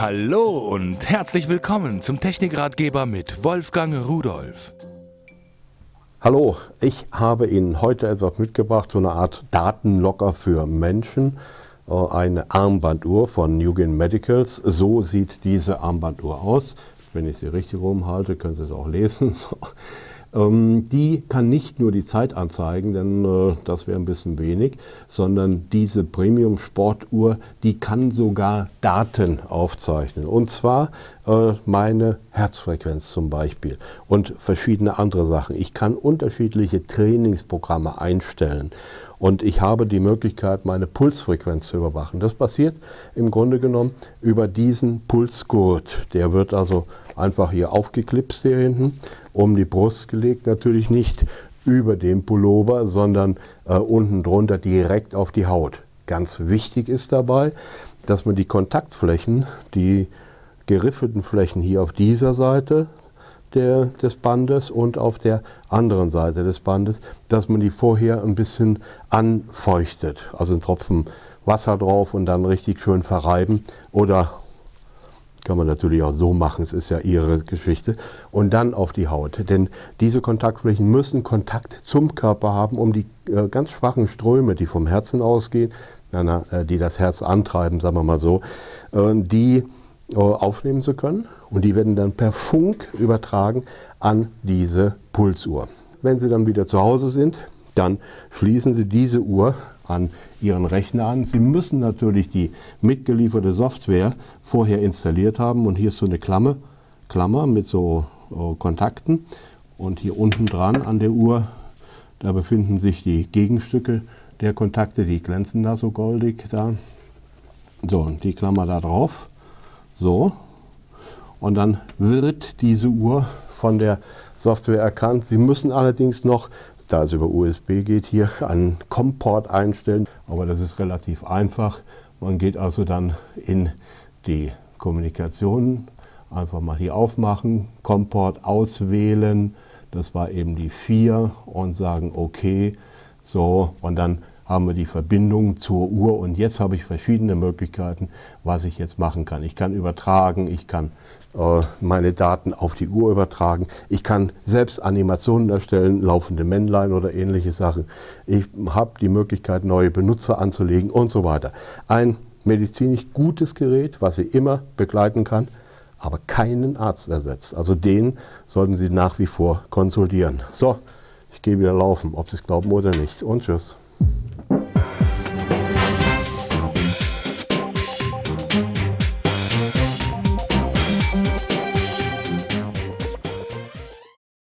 Hallo und herzlich willkommen zum Technikratgeber mit Wolfgang Rudolf. Hallo, ich habe Ihnen heute etwas mitgebracht, so eine Art Datenlocker für Menschen. Äh, eine Armbanduhr von Nugent Medicals. So sieht diese Armbanduhr aus. Wenn ich sie richtig rumhalte, können Sie es auch lesen. Ähm, die kann nicht nur die Zeit anzeigen, denn äh, das wäre ein bisschen wenig, sondern diese Premium-Sportuhr, die kann sogar Daten aufzeichnen. Und zwar äh, meine Herzfrequenz zum Beispiel und verschiedene andere Sachen. Ich kann unterschiedliche Trainingsprogramme einstellen und ich habe die Möglichkeit, meine Pulsfrequenz zu überwachen. Das passiert im Grunde genommen über diesen Pulsgurt. Der wird also einfach hier aufgeklipst hier hinten, um die Brust gelegt, natürlich nicht über dem Pullover, sondern äh, unten drunter direkt auf die Haut. Ganz wichtig ist dabei, dass man die Kontaktflächen, die geriffelten Flächen hier auf dieser Seite der, des Bandes und auf der anderen Seite des Bandes, dass man die vorher ein bisschen anfeuchtet. Also einen Tropfen Wasser drauf und dann richtig schön verreiben. Oder kann man natürlich auch so machen, es ist ja ihre Geschichte. Und dann auf die Haut. Denn diese Kontaktflächen müssen Kontakt zum Körper haben, um die äh, ganz schwachen Ströme, die vom Herzen ausgehen, na, na, äh, die das Herz antreiben, sagen wir mal so, äh, die äh, aufnehmen zu können und die werden dann per Funk übertragen an diese Pulsuhr. Wenn Sie dann wieder zu Hause sind, dann schließen Sie diese Uhr an Ihren Rechner an. Sie müssen natürlich die mitgelieferte Software vorher installiert haben und hier ist so eine Klammer, Klammer mit so uh, Kontakten und hier unten dran an der Uhr, da befinden sich die Gegenstücke der Kontakte, die glänzen da so goldig da. So, die Klammer da drauf so. Und dann wird diese Uhr von der Software erkannt. Sie müssen allerdings noch, da es über USB geht, hier einen COM-Port einstellen. Aber das ist relativ einfach. Man geht also dann in die Kommunikation, einfach mal hier aufmachen, COM-Port auswählen. Das war eben die 4 und sagen OK. So, und dann haben wir die Verbindung zur Uhr und jetzt habe ich verschiedene Möglichkeiten, was ich jetzt machen kann. Ich kann übertragen, ich kann äh, meine Daten auf die Uhr übertragen, ich kann selbst Animationen erstellen, laufende Männlein oder ähnliche Sachen. Ich habe die Möglichkeit, neue Benutzer anzulegen und so weiter. Ein medizinisch gutes Gerät, was Sie immer begleiten kann, aber keinen Arzt ersetzt. Also den sollten Sie nach wie vor konsultieren. So, ich gehe wieder laufen, ob Sie es glauben oder nicht. Und tschüss.